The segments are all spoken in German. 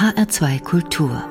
HR2 Kultur.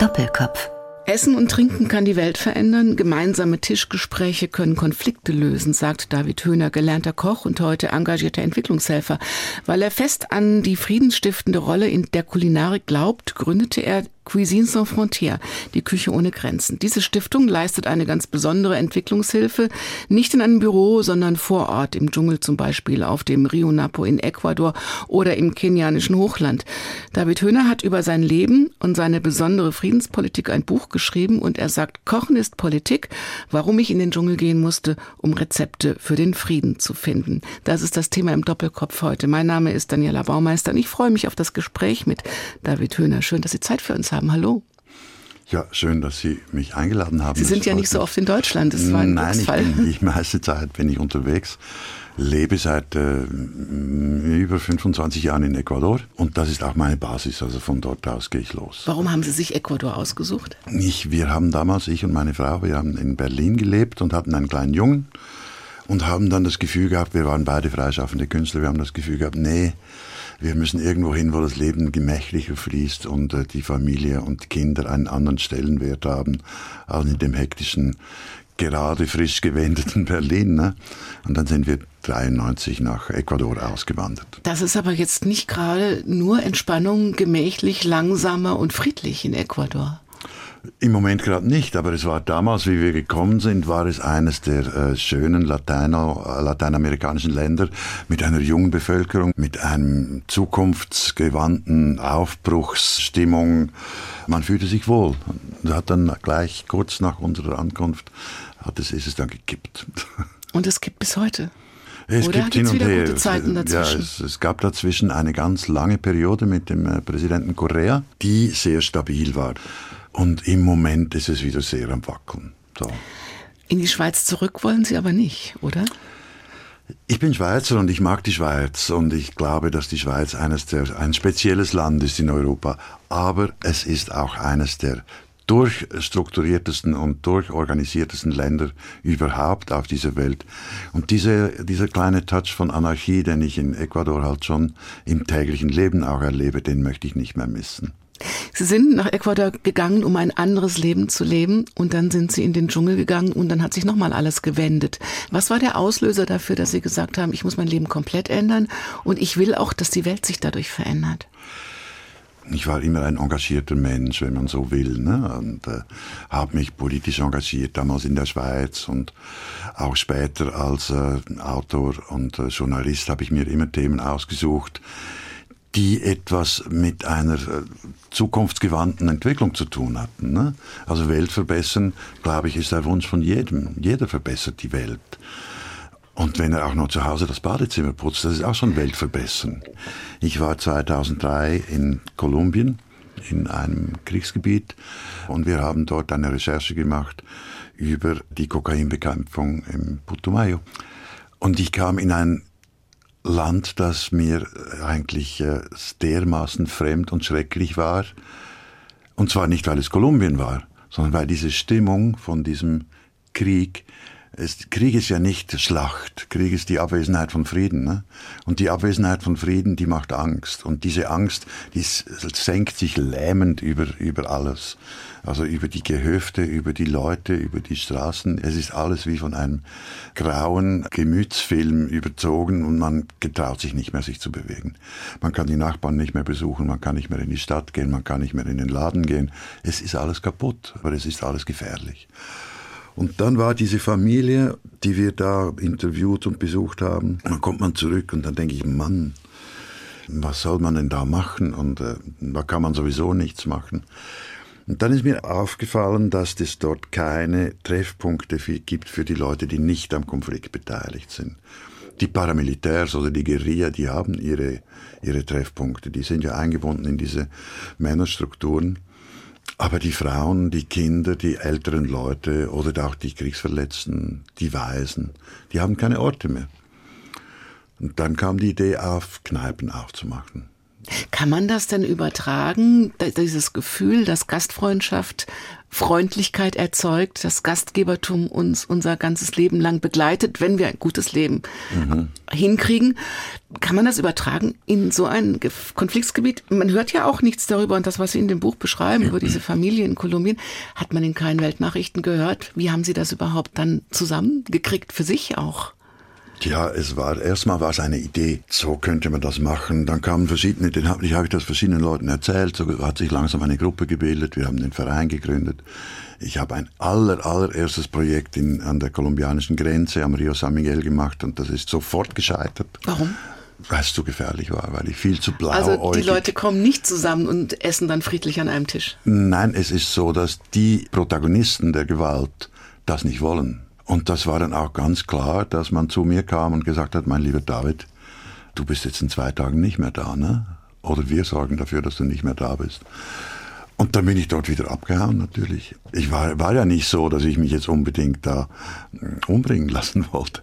Doppelkopf. Essen und Trinken kann die Welt verändern, gemeinsame Tischgespräche können Konflikte lösen, sagt David Höhner, gelernter Koch und heute engagierter Entwicklungshelfer. Weil er fest an die friedensstiftende Rolle in der Kulinarik glaubt, gründete er Cuisine sans frontières, die Küche ohne Grenzen. Diese Stiftung leistet eine ganz besondere Entwicklungshilfe, nicht in einem Büro, sondern vor Ort, im Dschungel zum Beispiel, auf dem Rio Napo in Ecuador oder im kenianischen Hochland. David Höhner hat über sein Leben und seine besondere Friedenspolitik ein Buch geschrieben und er sagt, Kochen ist Politik, warum ich in den Dschungel gehen musste, um Rezepte für den Frieden zu finden. Das ist das Thema im Doppelkopf heute. Mein Name ist Daniela Baumeister und ich freue mich auf das Gespräch mit David Höhner. Schön, dass Sie Zeit für uns haben haben. Hallo. Ja, schön, dass Sie mich eingeladen haben. Sie sind ja nicht so oft in Deutschland, das war ein Nein, Glücksfall. ich bin die meiste Zeit bin ich unterwegs, lebe seit äh, über 25 Jahren in Ecuador und das ist auch meine Basis, also von dort aus gehe ich los. Warum haben Sie sich Ecuador ausgesucht? Ich, wir haben damals, ich und meine Frau, wir haben in Berlin gelebt und hatten einen kleinen Jungen und haben dann das Gefühl gehabt, wir waren beide freischaffende Künstler, wir haben das Gefühl gehabt, nee, wir müssen irgendwo hin, wo das Leben gemächlicher fließt und äh, die Familie und Kinder einen anderen Stellenwert haben, als in dem hektischen, gerade frisch gewendeten Berlin. Ne? Und dann sind wir 93 nach Ecuador ausgewandert. Das ist aber jetzt nicht gerade nur Entspannung, gemächlich, langsamer und friedlich in Ecuador. Im Moment gerade nicht, aber es war damals, wie wir gekommen sind, war es eines der äh, schönen Lateino, lateinamerikanischen Länder mit einer jungen Bevölkerung, mit einem zukunftsgewandten Aufbruchsstimmung. Man fühlte sich wohl. Und hat dann gleich kurz nach unserer Ankunft hat es, ist es dann gekippt. Und es gibt bis heute. Es Oder gibt hin und her. gute Zeiten dazwischen? Ja, es, es, gab dazwischen eine ganz lange Periode mit dem äh, Präsidenten Correa, die sehr stabil war. Und im Moment ist es wieder sehr am Wackeln. So. In die Schweiz zurück wollen Sie aber nicht, oder? Ich bin Schweizer und ich mag die Schweiz und ich glaube, dass die Schweiz eines der, ein spezielles Land ist in Europa. Aber es ist auch eines der durchstrukturiertesten und durchorganisiertesten Länder überhaupt auf dieser Welt. Und diese, dieser kleine Touch von Anarchie, den ich in Ecuador halt schon im täglichen Leben auch erlebe, den möchte ich nicht mehr missen. Sie sind nach Ecuador gegangen, um ein anderes Leben zu leben und dann sind Sie in den Dschungel gegangen und dann hat sich nochmal alles gewendet. Was war der Auslöser dafür, dass Sie gesagt haben, ich muss mein Leben komplett ändern und ich will auch, dass die Welt sich dadurch verändert? Ich war immer ein engagierter Mensch, wenn man so will, ne? und äh, habe mich politisch engagiert, damals in der Schweiz und auch später als äh, Autor und äh, Journalist habe ich mir immer Themen ausgesucht, die etwas mit einer äh, zukunftsgewandten Entwicklung zu tun hatten. Ne? Also Welt verbessern, glaube ich, ist der Wunsch von jedem. Jeder verbessert die Welt. Und wenn er auch noch zu Hause das Badezimmer putzt, das ist auch schon Weltverbessern. Ich war 2003 in Kolumbien, in einem Kriegsgebiet, und wir haben dort eine Recherche gemacht über die Kokainbekämpfung im Putumayo. Und ich kam in ein Land, das mir eigentlich äh, dermaßen fremd und schrecklich war. Und zwar nicht, weil es Kolumbien war, sondern weil diese Stimmung von diesem Krieg, es, Krieg ist ja nicht Schlacht, Krieg ist die Abwesenheit von Frieden. Ne? Und die Abwesenheit von Frieden, die macht Angst. Und diese Angst, die senkt sich lähmend über, über alles. Also über die Gehöfte, über die Leute, über die Straßen. Es ist alles wie von einem grauen Gemütsfilm überzogen und man getraut sich nicht mehr, sich zu bewegen. Man kann die Nachbarn nicht mehr besuchen, man kann nicht mehr in die Stadt gehen, man kann nicht mehr in den Laden gehen. Es ist alles kaputt, aber es ist alles gefährlich. Und dann war diese Familie, die wir da interviewt und besucht haben. Dann kommt man zurück und dann denke ich, Mann, was soll man denn da machen? Und äh, da kann man sowieso nichts machen. Und dann ist mir aufgefallen, dass es dort keine Treffpunkte gibt für die Leute, die nicht am Konflikt beteiligt sind. Die Paramilitärs oder die Guerilla, die haben ihre, ihre Treffpunkte, die sind ja eingebunden in diese Männerstrukturen. Aber die Frauen, die Kinder, die älteren Leute oder auch die Kriegsverletzten, die Waisen, die haben keine Orte mehr. Und dann kam die Idee auf, Kneipen aufzumachen. Kann man das denn übertragen, dieses Gefühl, dass Gastfreundschaft Freundlichkeit erzeugt, dass Gastgebertum uns unser ganzes Leben lang begleitet, wenn wir ein gutes Leben mhm. hinkriegen? Kann man das übertragen in so ein Konfliktsgebiet? Man hört ja auch nichts darüber und das, was Sie in dem Buch beschreiben, über diese Familie in Kolumbien, hat man in keinen Weltnachrichten gehört. Wie haben Sie das überhaupt dann zusammengekriegt für sich auch? Ja, es war erstmal war es eine Idee, so könnte man das machen. Dann kamen verschiedene, den habe ich, hab ich das verschiedenen Leuten erzählt, so hat sich langsam eine Gruppe gebildet, wir haben den Verein gegründet. Ich habe ein aller, allererstes Projekt in, an der kolumbianischen Grenze am Rio San Miguel gemacht und das ist sofort gescheitert. Warum? Weil es zu gefährlich war, weil ich viel zu blau Also die Leute kommen nicht zusammen und essen dann friedlich an einem Tisch. Nein, es ist so, dass die Protagonisten der Gewalt das nicht wollen. Und das war dann auch ganz klar, dass man zu mir kam und gesagt hat, mein lieber David, du bist jetzt in zwei Tagen nicht mehr da, ne? Oder wir sorgen dafür, dass du nicht mehr da bist. Und dann bin ich dort wieder abgehauen, natürlich. Ich war, war ja nicht so, dass ich mich jetzt unbedingt da äh, umbringen lassen wollte.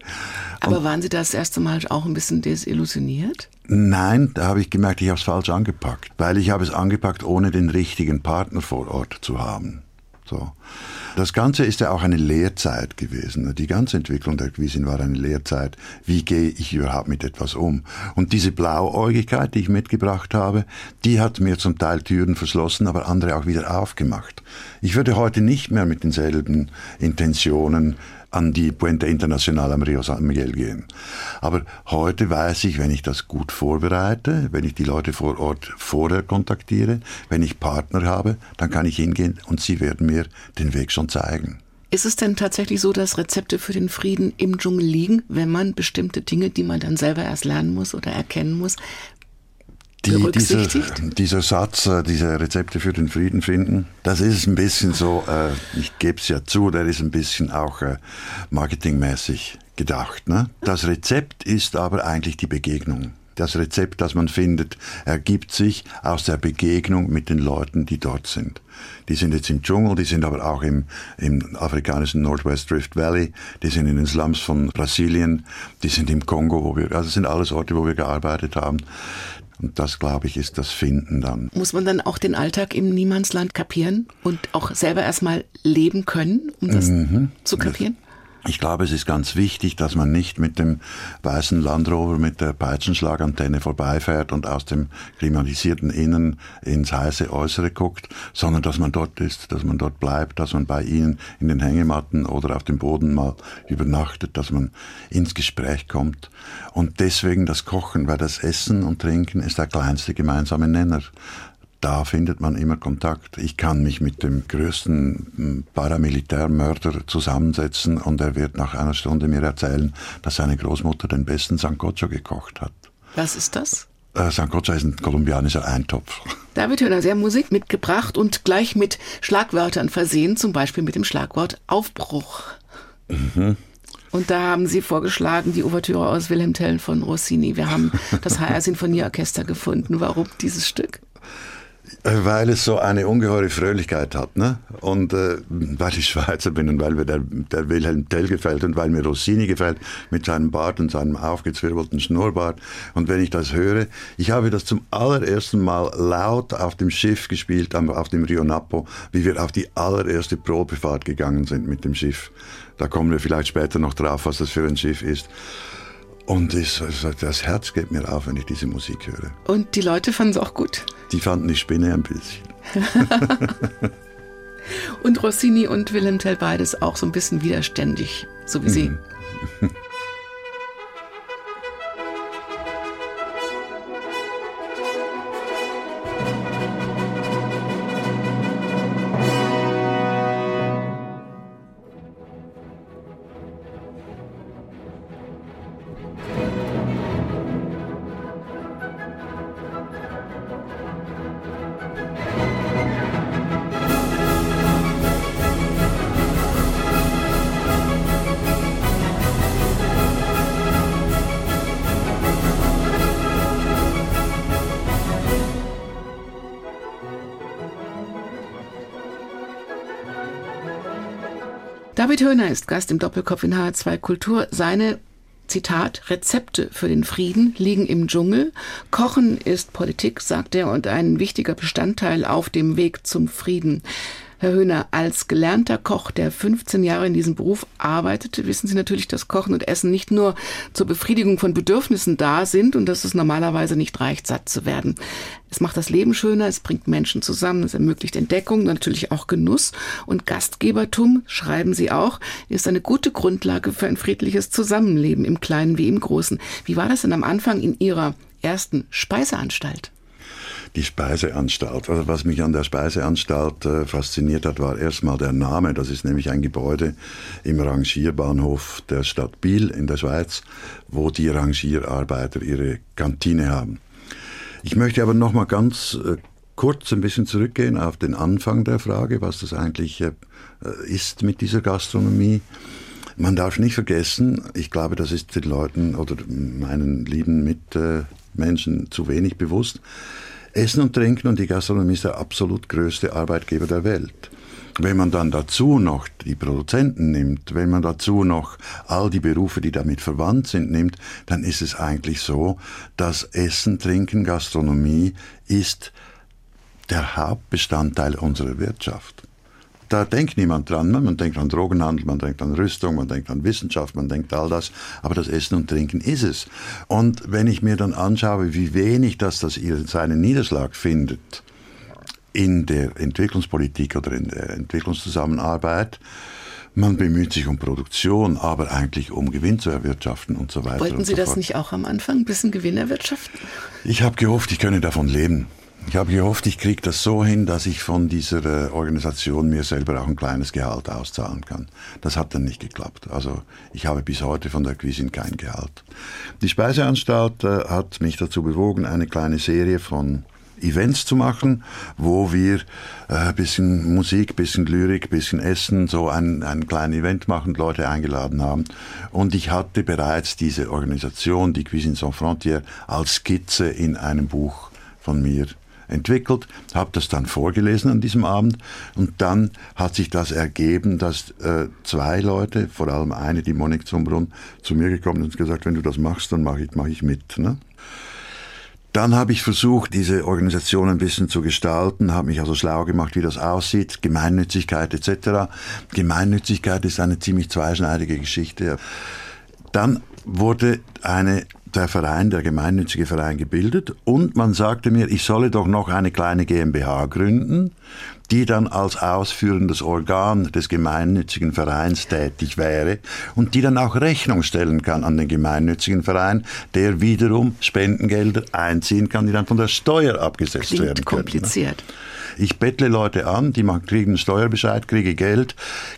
Aber und, waren Sie das erste Mal auch ein bisschen desillusioniert? Nein, da habe ich gemerkt, ich habe es falsch angepackt. Weil ich habe es angepackt, ohne den richtigen Partner vor Ort zu haben. So. Das Ganze ist ja auch eine Lehrzeit gewesen. Die ganze Entwicklung der Quisin war eine Lehrzeit. Wie gehe ich überhaupt mit etwas um? Und diese Blauäugigkeit, die ich mitgebracht habe, die hat mir zum Teil Türen verschlossen, aber andere auch wieder aufgemacht. Ich würde heute nicht mehr mit denselben Intentionen an die Puente Internacional am Rio San Miguel gehen. Aber heute weiß ich, wenn ich das gut vorbereite, wenn ich die Leute vor Ort vorher kontaktiere, wenn ich Partner habe, dann kann ich hingehen und sie werden mir den Weg schon zeigen. Ist es denn tatsächlich so, dass Rezepte für den Frieden im Dschungel liegen, wenn man bestimmte Dinge, die man dann selber erst lernen muss oder erkennen muss, die, dieser, dieser Satz, äh, diese Rezepte für den Frieden finden, das ist ein bisschen so, äh, ich gebe es ja zu, der ist ein bisschen auch äh, marketingmäßig gedacht. Ne? Das Rezept ist aber eigentlich die Begegnung. Das Rezept, das man findet, ergibt sich aus der Begegnung mit den Leuten, die dort sind. Die sind jetzt im Dschungel, die sind aber auch im, im afrikanischen Northwest Rift Valley, die sind in den Slums von Brasilien, die sind im Kongo, wo wir, also sind alles Orte, wo wir gearbeitet haben. Und das, glaube ich, ist das Finden dann. Muss man dann auch den Alltag im Niemandsland kapieren und auch selber erstmal leben können, um das mhm. zu kapieren? Ich glaube, es ist ganz wichtig, dass man nicht mit dem weißen Land Rover mit der Peitschenschlagantenne vorbeifährt und aus dem klimatisierten Innen ins heiße Äußere guckt, sondern dass man dort ist, dass man dort bleibt, dass man bei ihnen in den Hängematten oder auf dem Boden mal übernachtet, dass man ins Gespräch kommt. Und deswegen das Kochen, weil das Essen und Trinken ist der kleinste gemeinsame Nenner da findet man immer Kontakt. Ich kann mich mit dem größten hm, Paramilitärmörder zusammensetzen und er wird nach einer Stunde mir erzählen, dass seine Großmutter den besten Sancocho gekocht hat. Was ist das? Äh, Sancocho ist ein kolumbianischer Eintopf. David Höhner, sehr Musik mitgebracht und gleich mit Schlagwörtern versehen, zum Beispiel mit dem Schlagwort Aufbruch. Mhm. Und da haben Sie vorgeschlagen, die Ouvertüre aus Wilhelm Tell von Rossini. Wir haben das HR Sinfonieorchester gefunden. Warum dieses Stück? Weil es so eine ungeheure Fröhlichkeit hat, ne? Und äh, weil ich Schweizer bin und weil mir der, der Wilhelm Tell gefällt und weil mir Rossini gefällt mit seinem Bart und seinem aufgezwirbelten Schnurrbart. Und wenn ich das höre, ich habe das zum allerersten Mal laut auf dem Schiff gespielt, auf dem Rio Napo, wie wir auf die allererste Probefahrt gegangen sind mit dem Schiff. Da kommen wir vielleicht später noch drauf, was das für ein Schiff ist. Und das, das Herz geht mir auf, wenn ich diese Musik höre. Und die Leute fanden es auch gut? Die fanden die Spinne ein bisschen. und Rossini und Wilhelm Tell beides auch so ein bisschen widerständig, so wie Sie. David Höhner ist Gast im Doppelkopf in HR2 Kultur. Seine Zitat, Rezepte für den Frieden liegen im Dschungel. Kochen ist Politik, sagt er, und ein wichtiger Bestandteil auf dem Weg zum Frieden. Herr Höhner, als gelernter Koch, der 15 Jahre in diesem Beruf arbeitete, wissen Sie natürlich, dass Kochen und Essen nicht nur zur Befriedigung von Bedürfnissen da sind und dass es normalerweise nicht reicht, satt zu werden. Es macht das Leben schöner, es bringt Menschen zusammen, es ermöglicht Entdeckung, natürlich auch Genuss und Gastgebertum, schreiben Sie auch, ist eine gute Grundlage für ein friedliches Zusammenleben im Kleinen wie im Großen. Wie war das denn am Anfang in Ihrer ersten Speiseanstalt? Die Speiseanstalt. Also was mich an der Speiseanstalt äh, fasziniert hat, war erstmal der Name. Das ist nämlich ein Gebäude im Rangierbahnhof der Stadt Biel in der Schweiz, wo die Rangierarbeiter ihre Kantine haben. Ich möchte aber noch mal ganz äh, kurz ein bisschen zurückgehen auf den Anfang der Frage, was das eigentlich äh, ist mit dieser Gastronomie. Man darf nicht vergessen, ich glaube, das ist den Leuten oder meinen lieben Mitmenschen zu wenig bewusst, Essen und Trinken und die Gastronomie ist der absolut größte Arbeitgeber der Welt. Wenn man dann dazu noch die Produzenten nimmt, wenn man dazu noch all die Berufe, die damit verwandt sind, nimmt, dann ist es eigentlich so, dass Essen, Trinken, Gastronomie ist der Hauptbestandteil unserer Wirtschaft da denkt niemand dran. Ne? Man denkt an Drogenhandel, man denkt an Rüstung, man denkt an Wissenschaft, man denkt all das. Aber das Essen und Trinken ist es. Und wenn ich mir dann anschaue, wie wenig das, das seinen Niederschlag findet in der Entwicklungspolitik oder in der Entwicklungszusammenarbeit, man bemüht sich um Produktion, aber eigentlich um Gewinn zu erwirtschaften und so weiter. Wollten Sie so das nicht auch am Anfang ein bisschen Gewinn erwirtschaften? Ich habe gehofft, ich könne davon leben. Ich habe gehofft, ich kriege das so hin, dass ich von dieser äh, Organisation mir selber auch ein kleines Gehalt auszahlen kann. Das hat dann nicht geklappt. Also ich habe bis heute von der Cuisine kein Gehalt. Die Speiseanstalt äh, hat mich dazu bewogen, eine kleine Serie von Events zu machen, wo wir äh, bisschen Musik, bisschen Lyrik, bisschen Essen, so ein, ein kleines Event machen, Leute eingeladen haben. Und ich hatte bereits diese Organisation, die Cuisine Sans Frontières, als Skizze in einem Buch von mir entwickelt, habe das dann vorgelesen an diesem Abend und dann hat sich das ergeben, dass äh, zwei Leute, vor allem eine, die Monique Zumbrunn, zu mir gekommen und gesagt, wenn du das machst, dann mache ich, mach ich mit. Ne? Dann habe ich versucht, diese Organisation ein bisschen zu gestalten, habe mich also schlau gemacht, wie das aussieht, Gemeinnützigkeit etc. Gemeinnützigkeit ist eine ziemlich zweischneidige Geschichte. Dann wurde eine der Verein, der gemeinnützige Verein gebildet und man sagte mir, ich solle doch noch eine kleine GmbH gründen, die dann als ausführendes Organ des gemeinnützigen Vereins tätig wäre und die dann auch Rechnung stellen kann an den gemeinnützigen Verein, der wiederum Spendengelder einziehen kann, die dann von der Steuer abgesetzt Klingt werden können. kompliziert. Ich bettle Leute an, die kriegen einen Steuerbescheid, kriege Geld,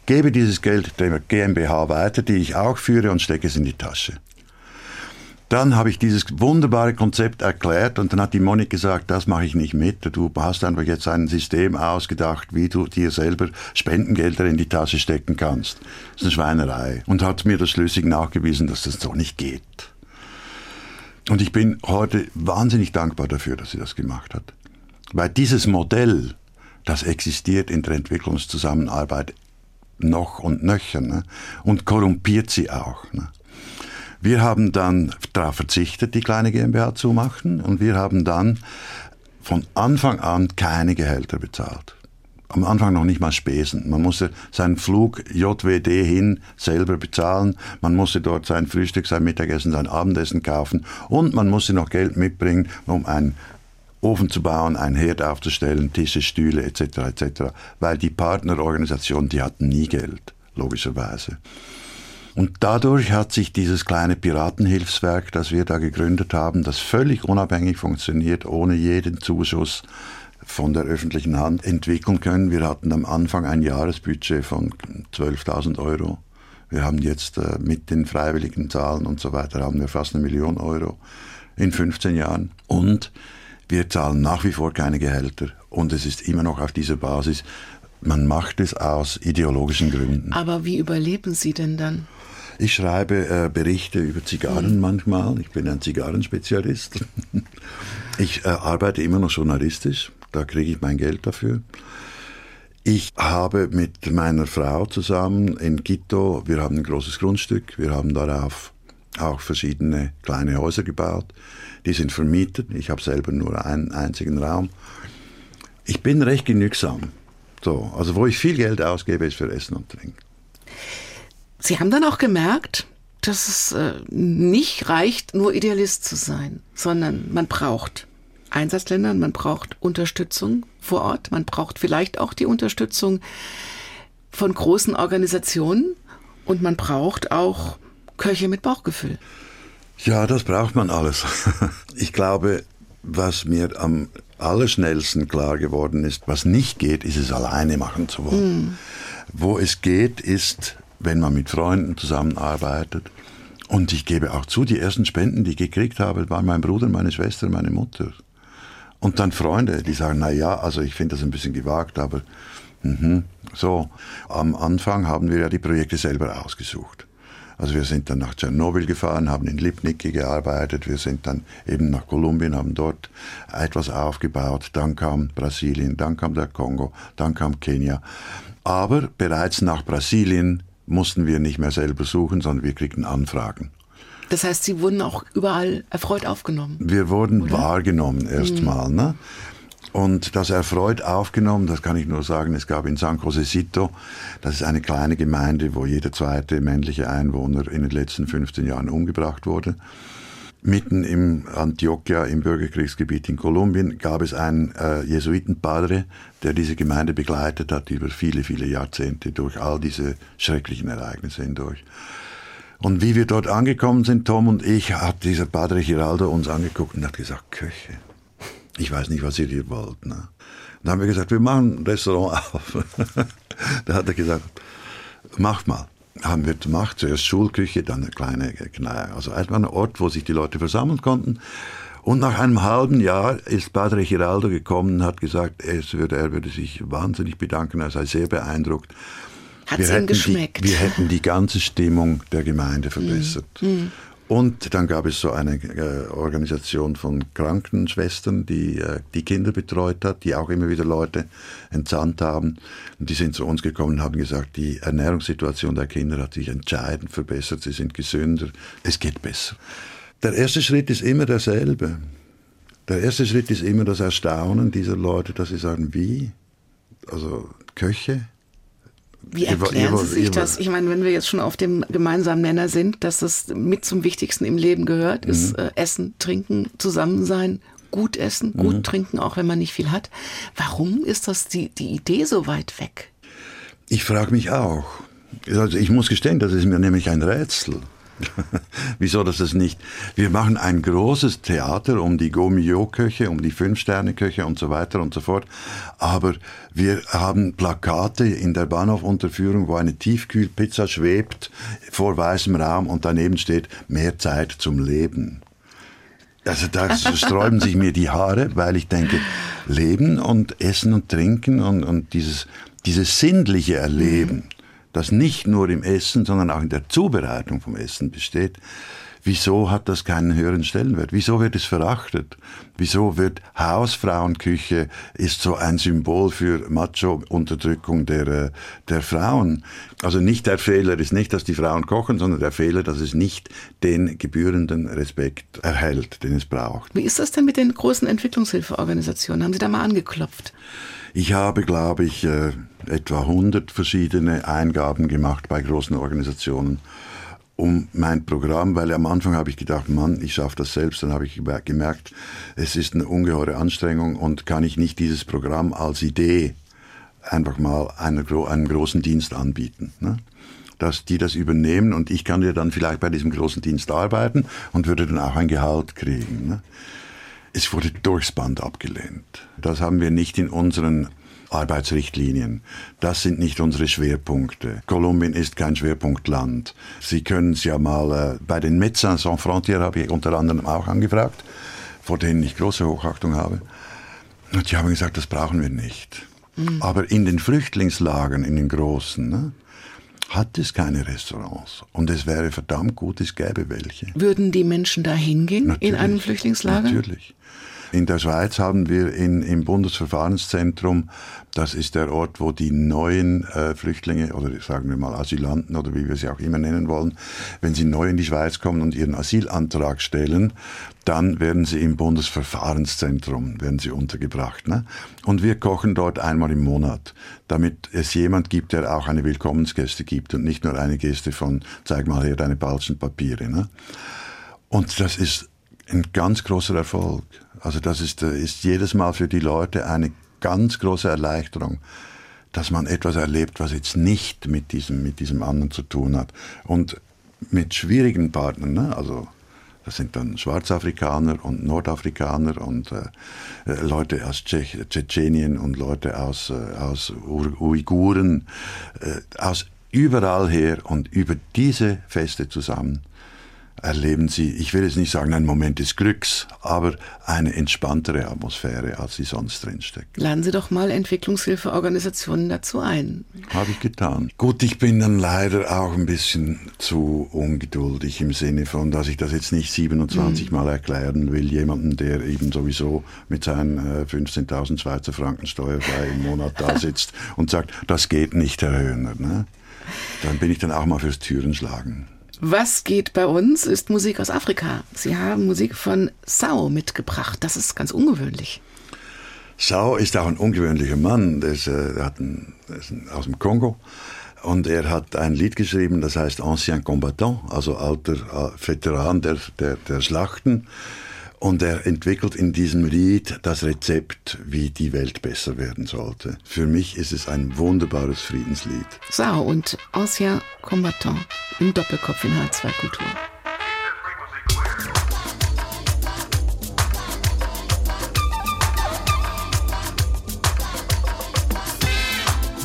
gebe dieses Geld der GmbH weiter, die ich auch führe und stecke es in die Tasche. Dann habe ich dieses wunderbare Konzept erklärt und dann hat die Monik gesagt, das mache ich nicht mit. Du hast einfach jetzt ein System ausgedacht, wie du dir selber Spendengelder in die Tasche stecken kannst. Das ist eine Schweinerei. Und hat mir das schlüssig nachgewiesen, dass das so nicht geht. Und ich bin heute wahnsinnig dankbar dafür, dass sie das gemacht hat. Weil dieses Modell, das existiert in der Entwicklungszusammenarbeit noch und nöcher ne? und korrumpiert sie auch. Ne? Wir haben dann darauf verzichtet, die kleine GmbH zu machen und wir haben dann von Anfang an keine Gehälter bezahlt. Am Anfang noch nicht mal Spesen. Man musste seinen Flug JWD hin selber bezahlen. Man musste dort sein Frühstück, sein Mittagessen, sein Abendessen kaufen. Und man musste noch Geld mitbringen, um einen Ofen zu bauen, einen Herd aufzustellen, Tische, Stühle etc. etc. Weil die Partnerorganisationen, die hatten nie Geld, logischerweise. Und dadurch hat sich dieses kleine Piratenhilfswerk, das wir da gegründet haben, das völlig unabhängig funktioniert, ohne jeden Zuschuss von der öffentlichen Hand entwickeln können. Wir hatten am Anfang ein Jahresbudget von 12.000 Euro. Wir haben jetzt äh, mit den freiwilligen Zahlen und so weiter haben wir fast eine Million Euro in 15 Jahren. Und wir zahlen nach wie vor keine Gehälter. Und es ist immer noch auf dieser Basis, man macht es aus ideologischen Gründen. Aber wie überleben Sie denn dann? Ich schreibe äh, Berichte über Zigarren mhm. manchmal. Ich bin ein Zigarrenspezialist. Ich äh, arbeite immer noch journalistisch. Da kriege ich mein Geld dafür. Ich habe mit meiner Frau zusammen in Quito, wir haben ein großes Grundstück, wir haben darauf auch verschiedene kleine Häuser gebaut. Die sind vermietet. Ich habe selber nur einen einzigen Raum. Ich bin recht genügsam. So, also wo ich viel Geld ausgebe, ist für Essen und Trinken. Sie haben dann auch gemerkt, dass es äh, nicht reicht, nur Idealist zu sein, sondern man braucht Einsatzländern, man braucht Unterstützung vor Ort, man braucht vielleicht auch die Unterstützung von großen Organisationen und man braucht auch Köche mit Bauchgefühl. Ja, das braucht man alles. Ich glaube, was mir am allerschnellsten klar geworden ist, was nicht geht, ist es alleine machen zu wollen. Mm. Wo es geht, ist, wenn man mit Freunden zusammenarbeitet. Und ich gebe auch zu, die ersten Spenden, die ich gekriegt habe, waren mein Bruder, meine Schwester, meine Mutter. Und dann Freunde, die sagen, na ja, also ich finde das ein bisschen gewagt, aber mh, so. Am Anfang haben wir ja die Projekte selber ausgesucht. Also wir sind dann nach Tschernobyl gefahren, haben in Lipniki gearbeitet, wir sind dann eben nach Kolumbien, haben dort etwas aufgebaut, dann kam Brasilien, dann kam der Kongo, dann kam Kenia. Aber bereits nach Brasilien mussten wir nicht mehr selber suchen, sondern wir kriegten Anfragen. Das heißt, Sie wurden auch überall erfreut aufgenommen? Wir wurden oder? wahrgenommen erstmal. Mhm. Ne? Und das erfreut aufgenommen, das kann ich nur sagen, es gab in San Josecito, das ist eine kleine Gemeinde, wo jeder zweite männliche Einwohner in den letzten 15 Jahren umgebracht wurde. Mitten im Antioquia, im Bürgerkriegsgebiet in Kolumbien, gab es einen äh, Jesuitenpadre, der diese Gemeinde begleitet hat über viele, viele Jahrzehnte durch all diese schrecklichen Ereignisse hindurch. Und wie wir dort angekommen sind, Tom und ich, hat dieser Padre Giraldo uns angeguckt und hat gesagt, Köche ich weiß nicht, was ihr hier wollt. Ne? Dann haben wir gesagt, wir machen ein Restaurant auf. da hat er gesagt, macht mal. Haben wir gemacht, zuerst Schulküche, dann eine kleine Kneipe. Also einfach ein Ort, wo sich die Leute versammeln konnten. Und nach einem halben Jahr ist Padre Giraldo gekommen und hat gesagt, es würde, er würde sich wahnsinnig bedanken, er sei sehr beeindruckt. Hat es ihm geschmeckt? Die, wir hätten die ganze Stimmung der Gemeinde verbessert. Mm. Und dann gab es so eine äh, Organisation von Krankenschwestern, die äh, die Kinder betreut hat, die auch immer wieder Leute entsandt haben. Und die sind zu uns gekommen und haben gesagt, die Ernährungssituation der Kinder hat sich entscheidend verbessert, sie sind gesünder, es geht besser. Der erste Schritt ist immer derselbe. Der erste Schritt ist immer das Erstaunen dieser Leute, dass sie sagen, wie? Also Köche, wie erklären Sie sich das? Ich meine, wenn wir jetzt schon auf dem gemeinsamen Nenner sind, dass das mit zum Wichtigsten im Leben gehört, mhm. ist äh, Essen, Trinken, Zusammensein, gut essen, gut mhm. trinken, auch wenn man nicht viel hat. Warum ist das die, die Idee so weit weg? Ich frage mich auch. Also ich muss gestehen, das ist mir nämlich ein Rätsel. Wieso das ist nicht? Wir machen ein großes Theater um die Gomio-Köche, um die Fünf-Sterne-Köche und so weiter und so fort. Aber wir haben Plakate in der Bahnhofunterführung, wo eine Tiefkühlpizza schwebt vor weißem Raum und daneben steht mehr Zeit zum Leben. Also da sträuben sich mir die Haare, weil ich denke, Leben und Essen und Trinken und, und dieses, dieses sinnliche Erleben, das nicht nur im Essen, sondern auch in der Zubereitung vom Essen besteht, wieso hat das keinen höheren Stellenwert? Wieso wird es verachtet? Wieso wird Hausfrauenküche ist so ein Symbol für Macho-Unterdrückung der, äh, der Frauen? Also nicht der Fehler ist nicht, dass die Frauen kochen, sondern der Fehler, dass es nicht den gebührenden Respekt erhält, den es braucht. Wie ist das denn mit den großen Entwicklungshilfeorganisationen? Haben Sie da mal angeklopft? Ich habe, glaube ich, äh, etwa 100 verschiedene Eingaben gemacht bei großen Organisationen um mein Programm, weil am Anfang habe ich gedacht, Mann, ich schaffe das selbst. Dann habe ich gemerkt, es ist eine ungeheure Anstrengung und kann ich nicht dieses Programm als Idee einfach mal einer, einem großen Dienst anbieten. Ne? Dass die das übernehmen und ich kann ja dann vielleicht bei diesem großen Dienst arbeiten und würde dann auch ein Gehalt kriegen. Ne? Es wurde durchs Band abgelehnt. Das haben wir nicht in unseren Arbeitsrichtlinien. Das sind nicht unsere Schwerpunkte. Kolumbien ist kein Schwerpunktland. Sie können es ja mal, äh, bei den Médecins Sans Frontières habe ich unter anderem auch angefragt, vor denen ich große Hochachtung habe. Und die haben gesagt, das brauchen wir nicht. Mhm. Aber in den Flüchtlingslagern, in den großen, ne, hat es keine Restaurants. Und es wäre verdammt gut, es gäbe welche. Würden die Menschen da hingehen in einem Flüchtlingslager? Natürlich. In der Schweiz haben wir in, im Bundesverfahrenszentrum, das ist der Ort, wo die neuen äh, Flüchtlinge oder sagen wir mal Asylanten oder wie wir sie auch immer nennen wollen, wenn sie neu in die Schweiz kommen und ihren Asylantrag stellen, dann werden sie im Bundesverfahrenszentrum werden sie untergebracht. Ne? Und wir kochen dort einmal im Monat, damit es jemand gibt, der auch eine Willkommensgeste gibt und nicht nur eine Geste von zeig mal her deine falschen Papiere. Ne? Und das ist ein ganz großer Erfolg. Also das ist, äh, ist jedes Mal für die Leute eine ganz große Erleichterung, dass man etwas erlebt, was jetzt nicht mit diesem, mit diesem anderen zu tun hat. Und mit schwierigen Partnern, ne? also das sind dann Schwarzafrikaner und Nordafrikaner und äh, äh Leute aus Tschech Tschetschenien und Leute aus, äh, aus Uiguren, äh, aus überall her und über diese Feste zusammen erleben Sie, ich will jetzt nicht sagen einen Moment des Glücks, aber eine entspanntere Atmosphäre, als sie sonst drinsteckt. Laden Sie doch mal Entwicklungshilfeorganisationen dazu ein. Habe ich getan. Gut, ich bin dann leider auch ein bisschen zu ungeduldig im Sinne von, dass ich das jetzt nicht 27 mhm. Mal erklären will, jemanden, der eben sowieso mit seinen 15.000 äh, Schweizer Franken steuerfrei im Monat da sitzt und sagt, das geht nicht, Herr Höhner. Ne? Dann bin ich dann auch mal fürs Türenschlagen. Was geht bei uns, ist Musik aus Afrika. Sie haben Musik von Sao mitgebracht. Das ist ganz ungewöhnlich. Sao ist auch ein ungewöhnlicher Mann. Der ist, äh, hat ein, ist aus dem Kongo. Und er hat ein Lied geschrieben, das heißt Ancien Combattant, also alter äh, Veteran der, der, der Schlachten. Und er entwickelt in diesem Lied das Rezept, wie die Welt besser werden sollte. Für mich ist es ein wunderbares Friedenslied. Sao und Ancien Combattant im Doppelkopf in H2 Kultur.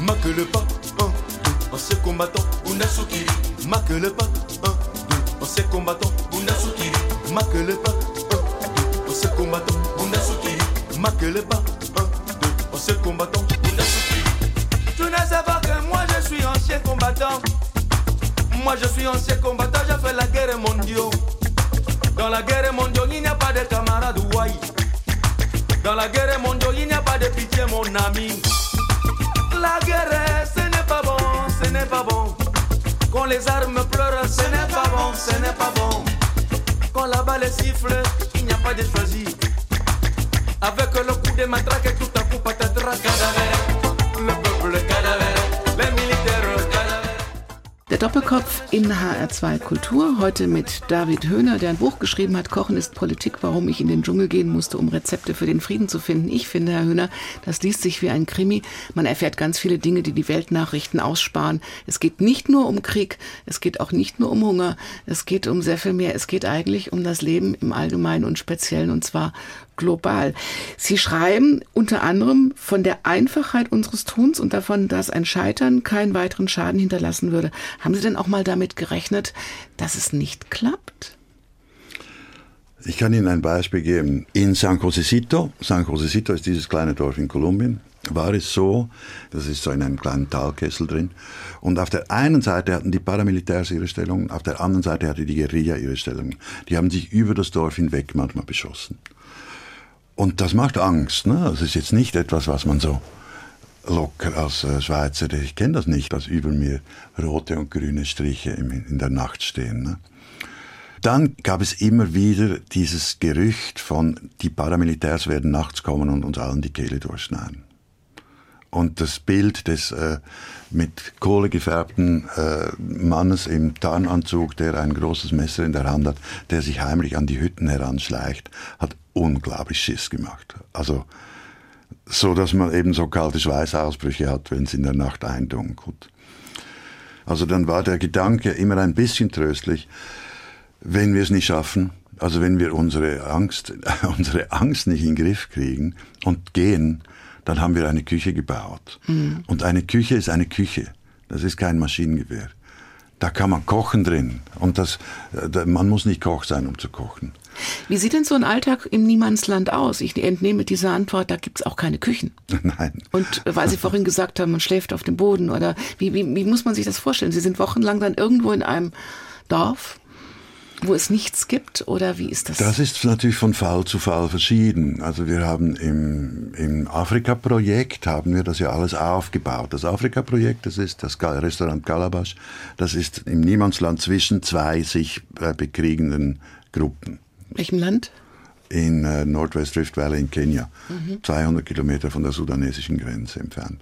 Marque le pas, un, deux, ancien combattant, Unasukiri. Marque le pas, un, deux, ancien combattant, Unasukiri. Marque le pas, se combattant, Bundasukiri, Makeleba, 1, 2, on se combattant. Tu ne sais pas que moi je suis ancien combattant. Moi je suis ancien combattant, j'ai fait la guerre mondiale. Dans la guerre mondiale, il n'y a pas de camarades ouaï. Dans la guerre mondiale, il n'y a pas de pitié, mon ami. La guerre, ce n'est pas bon, ce n'est pas bon. Quand les armes pleurent, ce n'est pas bon, ce n'est pas bon. Quand la balle siffle, pas de choisi. Avec le coup de matraque, tout à coup, peuple cadavère, Doppelkopf in HR2 Kultur. Heute mit David Höhner, der ein Buch geschrieben hat, Kochen ist Politik, warum ich in den Dschungel gehen musste, um Rezepte für den Frieden zu finden. Ich finde, Herr Höhner, das liest sich wie ein Krimi. Man erfährt ganz viele Dinge, die die Weltnachrichten aussparen. Es geht nicht nur um Krieg, es geht auch nicht nur um Hunger, es geht um sehr viel mehr. Es geht eigentlich um das Leben im Allgemeinen und Speziellen und zwar global. Sie schreiben unter anderem von der Einfachheit unseres Tuns und davon, dass ein Scheitern keinen weiteren Schaden hinterlassen würde. Haben Sie denn auch mal damit gerechnet, dass es nicht klappt? Ich kann Ihnen ein Beispiel geben. In San Josecito, San Josecito ist dieses kleine Dorf in Kolumbien, war es so, das ist so in einem kleinen Talkessel drin, und auf der einen Seite hatten die Paramilitärs ihre Stellungen, auf der anderen Seite hatte die Guerilla ihre Stellungen. Die haben sich über das Dorf hinweg manchmal beschossen. Und das macht Angst. Ne? Das ist jetzt nicht etwas, was man so locker als äh, Schweizer, ich kenne das nicht, dass über mir rote und grüne Striche in der Nacht stehen. Ne? Dann gab es immer wieder dieses Gerücht von, die Paramilitärs werden nachts kommen und uns allen die Kehle durchschneiden. Und das Bild des äh, mit Kohle gefärbten äh, Mannes im Tarnanzug, der ein großes Messer in der Hand hat, der sich heimlich an die Hütten heranschleicht, hat unglaublich Schiss gemacht. Also so, dass man eben so kalte Schweißausbrüche hat, wenn es in der Nacht eindunkelt. Also dann war der Gedanke immer ein bisschen tröstlich, wenn wir es nicht schaffen, also wenn wir unsere Angst, unsere Angst nicht in den Griff kriegen und gehen, dann haben wir eine Küche gebaut. Mhm. Und eine Küche ist eine Küche. Das ist kein Maschinengewehr. Da kann man kochen drin. Und das, äh, man muss nicht Koch sein, um zu kochen. Wie sieht denn so ein Alltag im Niemandsland aus? Ich entnehme dieser Antwort, da gibt es auch keine Küchen. Nein. Und äh, weil Sie vorhin gesagt haben, man schläft auf dem Boden oder wie, wie, wie muss man sich das vorstellen? Sie sind wochenlang dann irgendwo in einem Dorf? Wo es nichts gibt oder wie ist das? Das ist natürlich von Fall zu Fall verschieden. Also wir haben im, im Afrika-Projekt haben wir das ja alles aufgebaut. Das Afrika-Projekt, das ist das Restaurant Calabash, das ist im Niemandsland zwischen zwei sich äh, bekriegenden Gruppen. Welchem Land? In äh, Nordwest Rift Valley in Kenia, mhm. 200 Kilometer von der sudanesischen Grenze entfernt.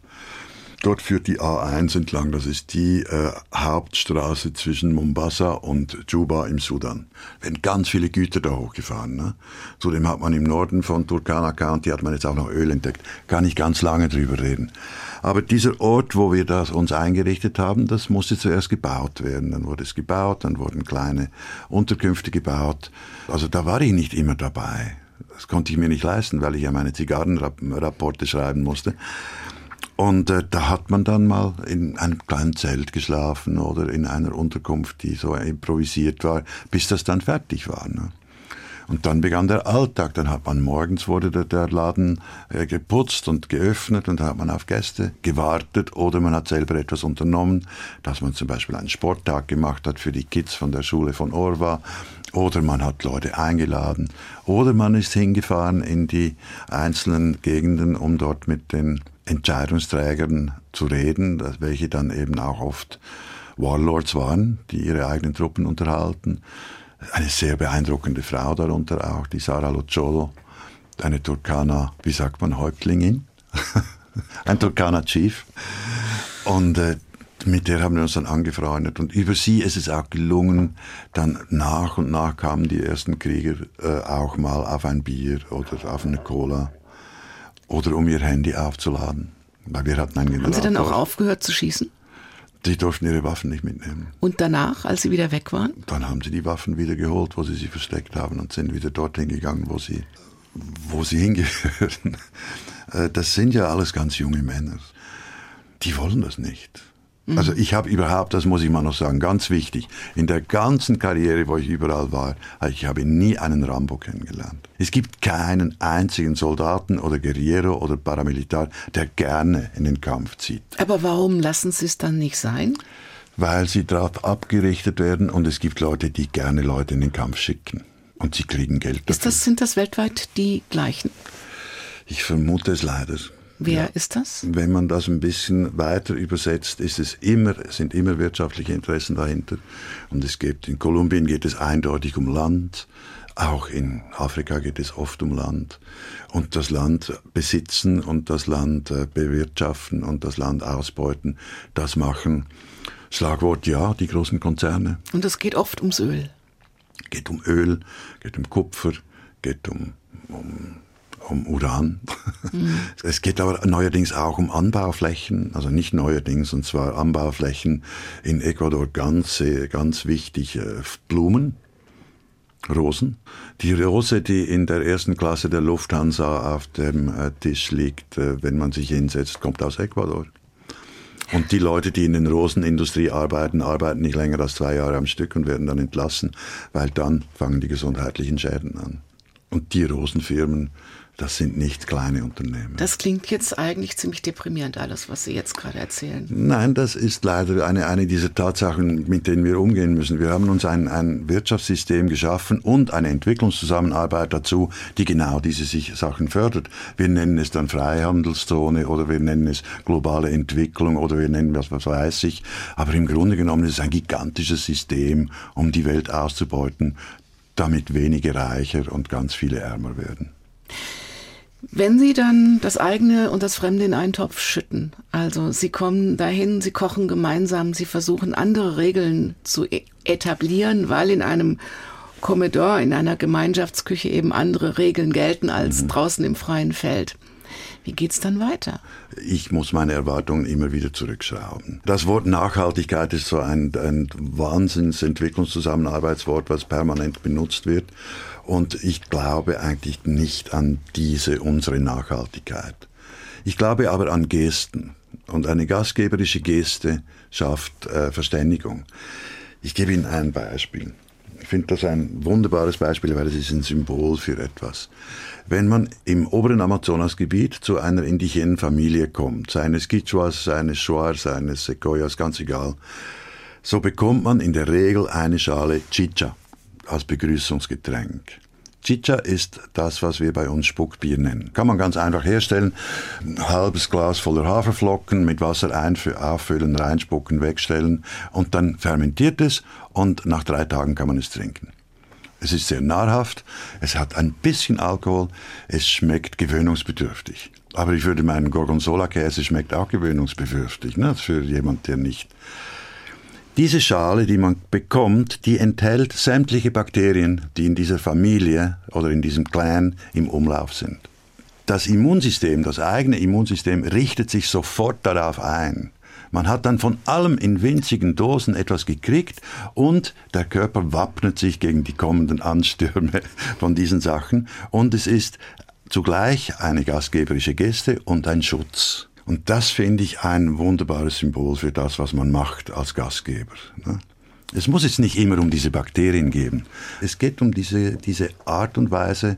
Dort führt die A1 entlang. Das ist die äh, Hauptstraße zwischen Mombasa und Juba im Sudan. Werden ganz viele Güter da hochgefahren. Ne? Zudem hat man im Norden von Turkana County hat man jetzt auch noch Öl entdeckt. Kann ich ganz lange drüber reden. Aber dieser Ort, wo wir das uns eingerichtet haben, das musste zuerst gebaut werden. Dann wurde es gebaut, dann wurden kleine Unterkünfte gebaut. Also da war ich nicht immer dabei. Das konnte ich mir nicht leisten, weil ich ja meine Zigarrenrapporte schreiben musste. Und äh, da hat man dann mal in einem kleinen Zelt geschlafen oder in einer Unterkunft, die so improvisiert war, bis das dann fertig war. Ne? Und dann begann der Alltag. Dann hat man morgens wurde der, der Laden äh, geputzt und geöffnet und dann hat man auf Gäste gewartet oder man hat selber etwas unternommen, dass man zum Beispiel einen Sporttag gemacht hat für die Kids von der Schule von Orwa oder man hat Leute eingeladen oder man ist hingefahren in die einzelnen Gegenden, um dort mit den Entscheidungsträgern zu reden, welche dann eben auch oft Warlords waren, die ihre eigenen Truppen unterhalten. Eine sehr beeindruckende Frau darunter auch, die Sarah Locciolo, eine Turkana, wie sagt man, Häuptlingin, ein Turkana Chief. Und äh, mit der haben wir uns dann angefreundet. Und über sie ist es auch gelungen, dann nach und nach kamen die ersten Krieger äh, auch mal auf ein Bier oder auf eine Cola oder um ihr Handy aufzuladen. Weil wir hatten einen Haben Sie dann auch aufgehört zu schießen? Die durften ihre Waffen nicht mitnehmen. Und danach, als sie wieder weg waren? Dann haben sie die Waffen wieder geholt, wo sie sie versteckt haben und sind wieder dorthin gegangen, wo sie, wo sie hingehören. Äh, das sind ja alles ganz junge Männer. Die wollen das nicht. Mhm. Also ich habe überhaupt, das muss ich mal noch sagen, ganz wichtig, in der ganzen Karriere, wo ich überall war, ich habe nie einen Rambo kennengelernt. Es gibt keinen einzigen Soldaten oder Guerriero oder Paramilitar, der gerne in den Kampf zieht. Aber warum lassen Sie es dann nicht sein? Weil sie darauf abgerichtet werden und es gibt Leute, die gerne Leute in den Kampf schicken. Und sie kriegen Geld dafür. Ist das, sind das weltweit die gleichen? Ich vermute es leider. Wer ja. ist das? Wenn man das ein bisschen weiter übersetzt, ist es immer, sind immer wirtschaftliche Interessen dahinter. Und es geht, in Kolumbien geht es eindeutig um Land. Auch in Afrika geht es oft um Land. Und das Land besitzen und das Land äh, bewirtschaften und das Land ausbeuten, das machen, Schlagwort ja, die großen Konzerne. Und es geht oft ums Öl. Geht um Öl, geht um Kupfer, geht um, um um Uran. Mhm. Es geht aber neuerdings auch um Anbauflächen, also nicht neuerdings, und zwar Anbauflächen in Ecuador ganz, ganz wichtig, äh, Blumen, Rosen. Die Rose, die in der ersten Klasse der Lufthansa auf dem äh, Tisch liegt, äh, wenn man sich hinsetzt, kommt aus Ecuador. Und die Leute, die in der Rosenindustrie arbeiten, arbeiten nicht länger als zwei Jahre am Stück und werden dann entlassen, weil dann fangen die gesundheitlichen Schäden an. Und die Rosenfirmen das sind nicht kleine Unternehmen. Das klingt jetzt eigentlich ziemlich deprimierend, alles, was Sie jetzt gerade erzählen. Nein, das ist leider eine, eine dieser Tatsachen, mit denen wir umgehen müssen. Wir haben uns ein, ein Wirtschaftssystem geschaffen und eine Entwicklungszusammenarbeit dazu, die genau diese Sachen fördert. Wir nennen es dann Freihandelszone oder wir nennen es globale Entwicklung oder wir nennen es, was weiß ich. Aber im Grunde genommen ist es ein gigantisches System, um die Welt auszubeuten, damit wenige reicher und ganz viele ärmer werden. Wenn Sie dann das eigene und das Fremde in einen Topf schütten, also Sie kommen dahin, Sie kochen gemeinsam, Sie versuchen andere Regeln zu e- etablieren, weil in einem Commodore, in einer Gemeinschaftsküche eben andere Regeln gelten als mhm. draußen im freien Feld. Wie geht's dann weiter? Ich muss meine Erwartungen immer wieder zurückschrauben. Das Wort Nachhaltigkeit ist so ein, ein Wahnsinnsentwicklungszusammenarbeitswort, was permanent benutzt wird. Und ich glaube eigentlich nicht an diese unsere Nachhaltigkeit. Ich glaube aber an Gesten. Und eine gastgeberische Geste schafft äh, Verständigung. Ich gebe Ihnen ein Beispiel. Ich finde das ein wunderbares Beispiel, weil es ist ein Symbol für etwas. Wenn man im oberen Amazonasgebiet zu einer indigenen Familie kommt, seines Quichuas, seines Shuar, seines Sequoias, ganz egal, so bekommt man in der Regel eine Schale Chicha als Begrüßungsgetränk. Chicha ist das, was wir bei uns Spuckbier nennen. Kann man ganz einfach herstellen. Ein halbes Glas voller Haferflocken mit Wasser auffüllen, reinspucken, wegstellen und dann fermentiert es und nach drei Tagen kann man es trinken. Es ist sehr nahrhaft, es hat ein bisschen Alkohol, es schmeckt gewöhnungsbedürftig. Aber ich würde meinen Gorgonzola-Käse schmeckt auch gewöhnungsbedürftig, ne? für jemand, der nicht. Diese Schale, die man bekommt, die enthält sämtliche Bakterien, die in dieser Familie oder in diesem Clan im Umlauf sind. Das Immunsystem, das eigene Immunsystem richtet sich sofort darauf ein. Man hat dann von allem in winzigen Dosen etwas gekriegt und der Körper wappnet sich gegen die kommenden Anstürme von diesen Sachen und es ist zugleich eine gastgeberische Geste und ein Schutz. Und das finde ich ein wunderbares Symbol für das, was man macht als Gastgeber. Ne? Es muss jetzt nicht immer um diese Bakterien gehen. Es geht um diese, diese Art und Weise,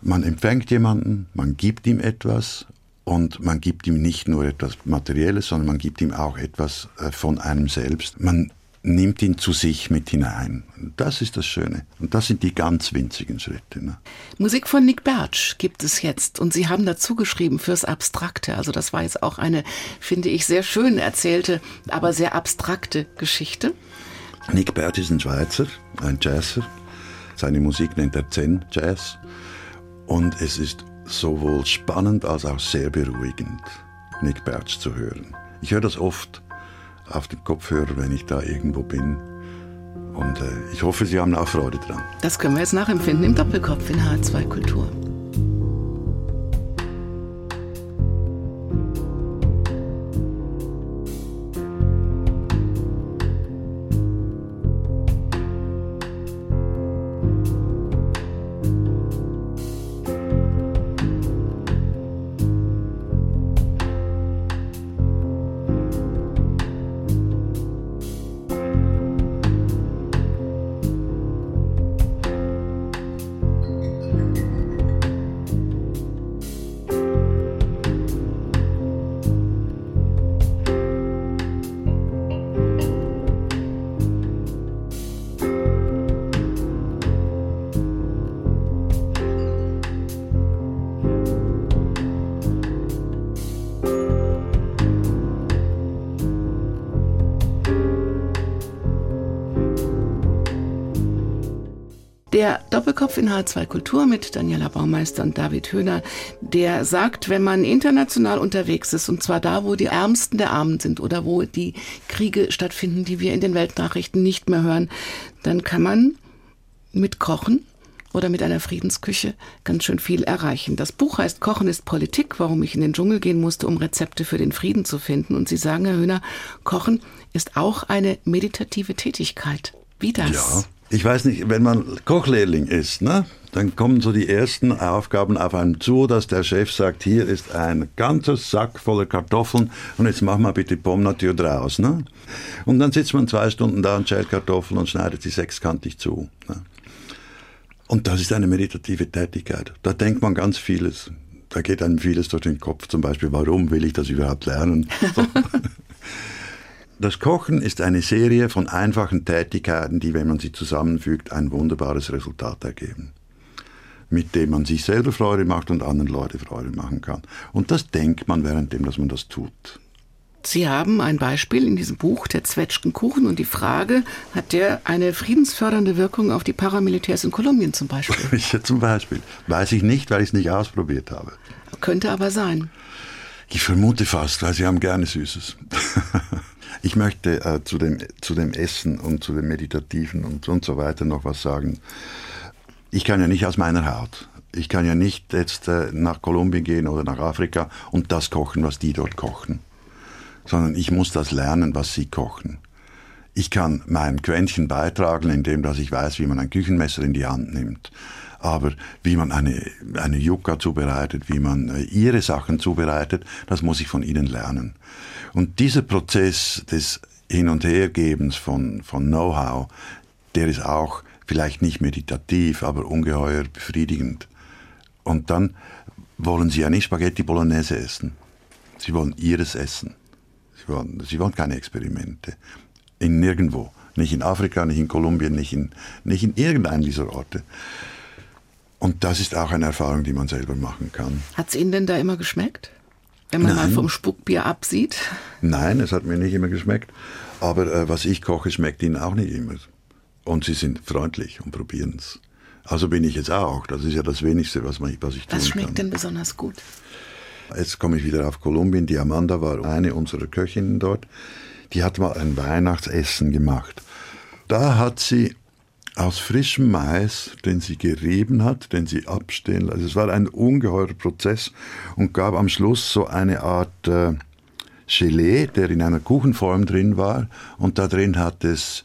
man empfängt jemanden, man gibt ihm etwas und man gibt ihm nicht nur etwas Materielles, sondern man gibt ihm auch etwas äh, von einem selbst. Man nimmt ihn zu sich mit hinein. Das ist das Schöne. Und das sind die ganz winzigen Schritte. Ne? Musik von Nick Bertsch gibt es jetzt. Und Sie haben dazu geschrieben fürs Abstrakte. Also das war jetzt auch eine, finde ich, sehr schön erzählte, aber sehr abstrakte Geschichte. Nick Bertsch ist ein Schweizer, ein Jazzer. Seine Musik nennt er Zen Jazz. Und es ist sowohl spannend als auch sehr beruhigend, Nick Bertsch zu hören. Ich höre das oft auf dem Kopfhörer, wenn ich da irgendwo bin. Und äh, ich hoffe, Sie haben auch Freude dran. Das können wir jetzt nachempfinden im Doppelkopf in H2 Kultur. Doppelkopf in H2 Kultur mit Daniela Baumeister und David Höhner, der sagt, wenn man international unterwegs ist, und zwar da, wo die Ärmsten der Armen sind oder wo die Kriege stattfinden, die wir in den Weltnachrichten nicht mehr hören, dann kann man mit Kochen oder mit einer Friedensküche ganz schön viel erreichen. Das Buch heißt Kochen ist Politik, warum ich in den Dschungel gehen musste, um Rezepte für den Frieden zu finden. Und Sie sagen, Herr Höhner, Kochen ist auch eine meditative Tätigkeit. Wie das? Ja ich weiß nicht, wenn man Kochlehrling ist, ne, dann kommen so die ersten Aufgaben auf einen zu, dass der Chef sagt, hier ist ein ganzer Sack voller Kartoffeln und jetzt mach mal bitte Pommes nature draus. Ne? Und dann sitzt man zwei Stunden da und schält Kartoffeln und schneidet sie sechskantig zu. Ne? Und das ist eine meditative Tätigkeit. Da denkt man ganz vieles. Da geht einem vieles durch den Kopf. Zum Beispiel, warum will ich das überhaupt lernen? Das Kochen ist eine Serie von einfachen Tätigkeiten, die, wenn man sie zusammenfügt, ein wunderbares Resultat ergeben. Mit dem man sich selber Freude macht und anderen Leute Freude machen kann. Und das denkt man währenddem, dass man das tut. Sie haben ein Beispiel in diesem Buch, der Zwetschgenkuchen, und die Frage, hat der eine friedensfördernde Wirkung auf die Paramilitärs in Kolumbien zum Beispiel? ja, zum Beispiel. Weiß ich nicht, weil ich es nicht ausprobiert habe. Könnte aber sein. Ich vermute fast, weil sie haben gerne Süßes. Ich möchte äh, zu, dem, zu dem Essen und zu dem Meditativen und, und so weiter noch was sagen. Ich kann ja nicht aus meiner Haut. Ich kann ja nicht jetzt äh, nach Kolumbien gehen oder nach Afrika und das kochen, was die dort kochen. Sondern ich muss das lernen, was sie kochen. Ich kann mein Quäntchen beitragen, indem dass ich weiß, wie man ein Küchenmesser in die Hand nimmt. Aber wie man eine, eine Yucca zubereitet, wie man äh, ihre Sachen zubereitet, das muss ich von ihnen lernen. Und dieser Prozess des Hin- und Hergebens von, von Know-how, der ist auch vielleicht nicht meditativ, aber ungeheuer befriedigend. Und dann wollen Sie ja nicht Spaghetti Bolognese essen. Sie wollen Ihres essen. Sie wollen, Sie wollen keine Experimente. In nirgendwo. Nicht in Afrika, nicht in Kolumbien, nicht in, nicht in irgendeinem dieser Orte. Und das ist auch eine Erfahrung, die man selber machen kann. Hat es Ihnen denn da immer geschmeckt? Wenn man Nein. mal vom Spuckbier absieht? Nein, es hat mir nicht immer geschmeckt. Aber äh, was ich koche, schmeckt Ihnen auch nicht immer. Und Sie sind freundlich und probieren es. Also bin ich jetzt auch. Das ist ja das Wenigste, was, man, was ich tun Was schmeckt kann. denn besonders gut? Jetzt komme ich wieder auf Kolumbien. Die Amanda war eine unserer Köchinnen dort. Die hat mal ein Weihnachtsessen gemacht. Da hat sie aus frischem Mais, den sie gerieben hat, den sie abstehen. Also es war ein ungeheurer Prozess und gab am Schluss so eine Art äh, Gelee, der in einer Kuchenform drin war und da drin hat es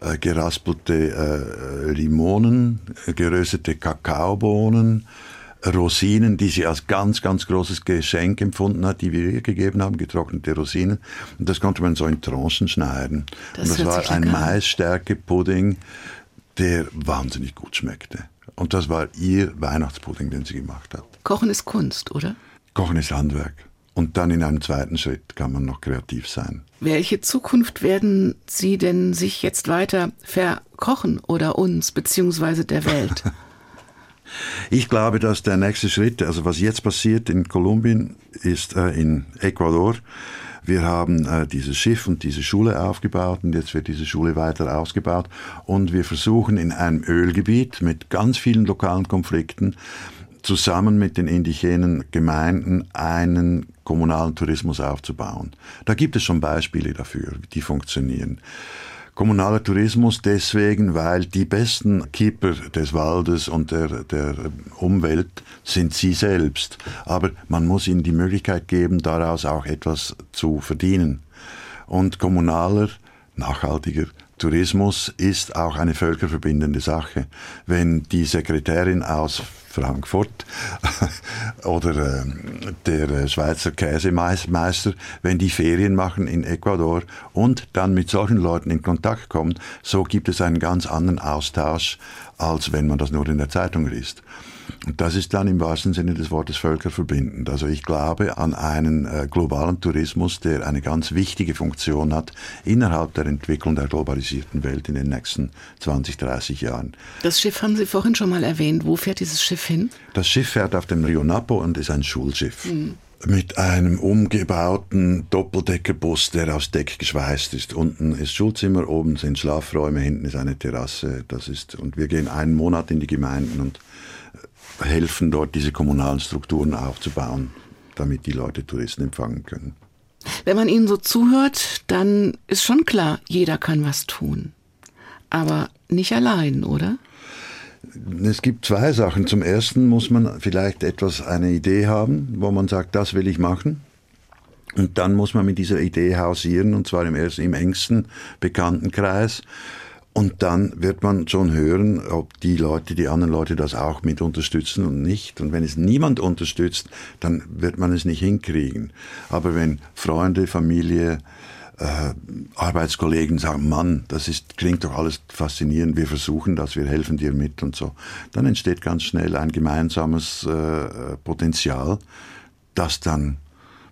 äh, geraspelte äh, Limonen, geröstete Kakaobohnen, Rosinen, die sie als ganz, ganz großes Geschenk empfunden hat, die wir ihr gegeben haben, getrocknete Rosinen. Und das konnte man so in Tranchen schneiden. Das und das war ein Maisstärke-Pudding der wahnsinnig gut schmeckte. Und das war ihr Weihnachtspudding, den sie gemacht hat. Kochen ist Kunst, oder? Kochen ist Handwerk. Und dann in einem zweiten Schritt kann man noch kreativ sein. Welche Zukunft werden Sie denn sich jetzt weiter verkochen oder uns beziehungsweise der Welt? ich glaube, dass der nächste Schritt, also was jetzt passiert in Kolumbien, ist äh, in Ecuador, wir haben äh, dieses Schiff und diese Schule aufgebaut und jetzt wird diese Schule weiter ausgebaut und wir versuchen in einem Ölgebiet mit ganz vielen lokalen Konflikten zusammen mit den indigenen Gemeinden einen kommunalen Tourismus aufzubauen. Da gibt es schon Beispiele dafür, die funktionieren. Kommunaler Tourismus deswegen, weil die besten Keeper des Waldes und der, der Umwelt sind sie selbst. Aber man muss ihnen die Möglichkeit geben, daraus auch etwas zu verdienen. Und kommunaler, nachhaltiger Tourismus ist auch eine völkerverbindende Sache. Wenn die Sekretärin aus Frankfurt oder äh, der äh, Schweizer Käsemeister, wenn die Ferien machen in Ecuador und dann mit solchen Leuten in Kontakt kommen, so gibt es einen ganz anderen Austausch, als wenn man das nur in der Zeitung liest. Und das ist dann im wahrsten Sinne des Wortes völkerverbindend. Also ich glaube an einen äh, globalen Tourismus, der eine ganz wichtige Funktion hat innerhalb der Entwicklung der globalisierten Welt in den nächsten 20, 30 Jahren. Das Schiff haben Sie vorhin schon mal erwähnt. Wo fährt dieses Schiff hin? Das Schiff fährt auf dem Rio Napo und ist ein Schulschiff. Mhm mit einem umgebauten Doppeldeckerbus, der aufs Deck geschweißt ist. Unten ist Schulzimmer, oben sind Schlafräume, hinten ist eine Terrasse. Das ist, und wir gehen einen Monat in die Gemeinden und helfen, dort diese kommunalen Strukturen aufzubauen, damit die Leute Touristen empfangen können. Wenn man ihnen so zuhört, dann ist schon klar, jeder kann was tun. Aber nicht allein, oder? Es gibt zwei Sachen. Zum ersten muss man vielleicht etwas, eine Idee haben, wo man sagt, das will ich machen. Und dann muss man mit dieser Idee hausieren, und zwar im, ersten, im engsten Bekanntenkreis. Und dann wird man schon hören, ob die Leute, die anderen Leute das auch mit unterstützen und nicht. Und wenn es niemand unterstützt, dann wird man es nicht hinkriegen. Aber wenn Freunde, Familie, äh, Arbeitskollegen sagen, Mann, das ist, klingt doch alles faszinierend, wir versuchen das, wir helfen dir mit und so, dann entsteht ganz schnell ein gemeinsames äh, Potenzial, das dann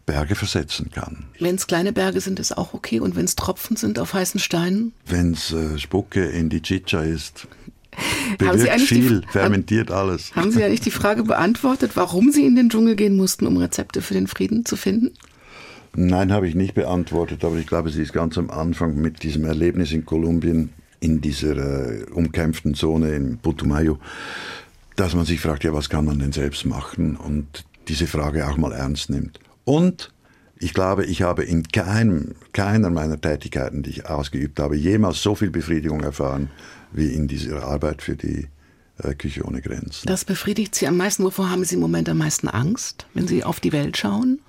Berge versetzen kann. Wenn es kleine Berge sind, ist auch okay. Und wenn es Tropfen sind auf heißen Steinen? Wenn es äh, Spucke in die Chicha ist. Bewirkt viel, die, fermentiert haben, alles. Haben Sie eigentlich die Frage beantwortet, warum Sie in den Dschungel gehen mussten, um Rezepte für den Frieden zu finden? Nein, habe ich nicht beantwortet, aber ich glaube, sie ist ganz am Anfang mit diesem Erlebnis in Kolumbien, in dieser äh, umkämpften Zone in Putumayo, dass man sich fragt, ja, was kann man denn selbst machen und diese Frage auch mal ernst nimmt. Und ich glaube, ich habe in keinem, keiner meiner Tätigkeiten, die ich ausgeübt habe, jemals so viel Befriedigung erfahren wie in dieser Arbeit für die äh, Küche ohne Grenzen. Das befriedigt Sie am meisten. Wovor haben Sie im Moment am meisten Angst, wenn Sie auf die Welt schauen?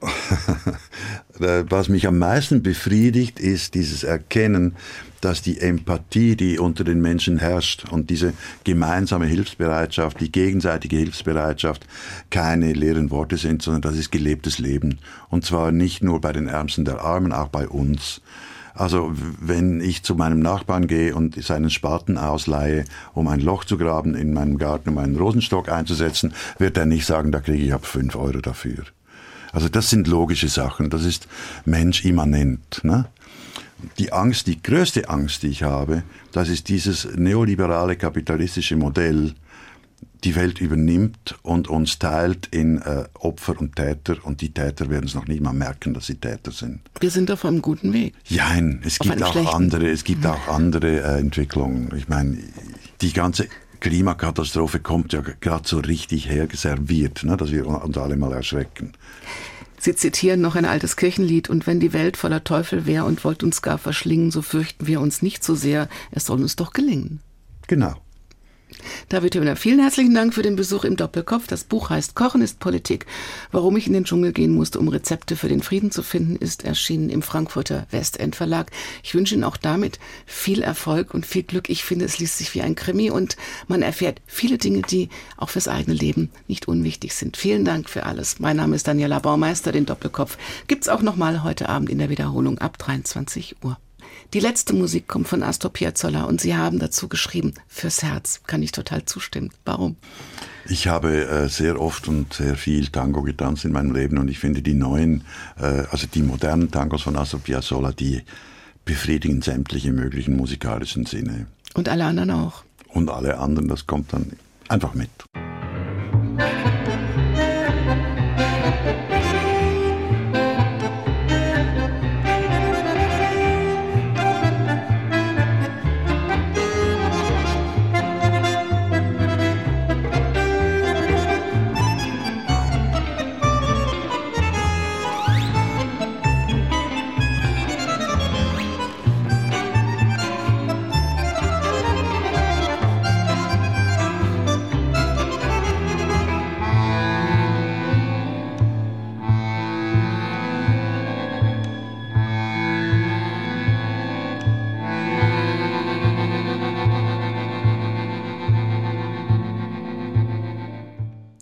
Was mich am meisten befriedigt, ist dieses Erkennen, dass die Empathie, die unter den Menschen herrscht und diese gemeinsame Hilfsbereitschaft, die gegenseitige Hilfsbereitschaft keine leeren Worte sind, sondern das ist gelebtes Leben. Und zwar nicht nur bei den Ärmsten der Armen, auch bei uns. Also wenn ich zu meinem Nachbarn gehe und seinen Spaten ausleihe, um ein Loch zu graben in meinem Garten, um einen Rosenstock einzusetzen, wird er nicht sagen, da kriege ich ab fünf Euro dafür. Also das sind logische Sachen, das ist menschimmanent. Ne? Die Angst, die größte Angst, die ich habe, das ist dieses neoliberale kapitalistische Modell, die Welt übernimmt und uns teilt in äh, Opfer und Täter und die Täter werden es noch nicht mal merken, dass sie Täter sind. Wir sind auf einem guten Weg. Ja, es gibt auch schlechten. andere, es gibt auch andere äh, Entwicklungen. Ich meine, die ganze Klimakatastrophe kommt ja gerade so richtig hergeserviert, ne, dass wir uns alle mal erschrecken. Sie zitieren noch ein altes Kirchenlied, und wenn die Welt voller Teufel wäre und wollt uns gar verschlingen, so fürchten wir uns nicht so sehr, es soll uns doch gelingen. Genau. David Höhner, vielen herzlichen Dank für den Besuch im Doppelkopf. Das Buch heißt Kochen ist Politik. Warum ich in den Dschungel gehen musste, um Rezepte für den Frieden zu finden, ist erschienen im Frankfurter Westend Verlag. Ich wünsche Ihnen auch damit viel Erfolg und viel Glück. Ich finde, es liest sich wie ein Krimi und man erfährt viele Dinge, die auch fürs eigene Leben nicht unwichtig sind. Vielen Dank für alles. Mein Name ist Daniela Baumeister. Den Doppelkopf gibt's auch nochmal heute Abend in der Wiederholung ab 23 Uhr. Die letzte Musik kommt von Astor Piazzolla und Sie haben dazu geschrieben, fürs Herz. Kann ich total zustimmen. Warum? Ich habe äh, sehr oft und sehr viel Tango getanzt in meinem Leben und ich finde die neuen, äh, also die modernen Tangos von Astor Piazzolla, die befriedigen sämtliche möglichen musikalischen Sinne. Und alle anderen auch. Und alle anderen, das kommt dann einfach mit.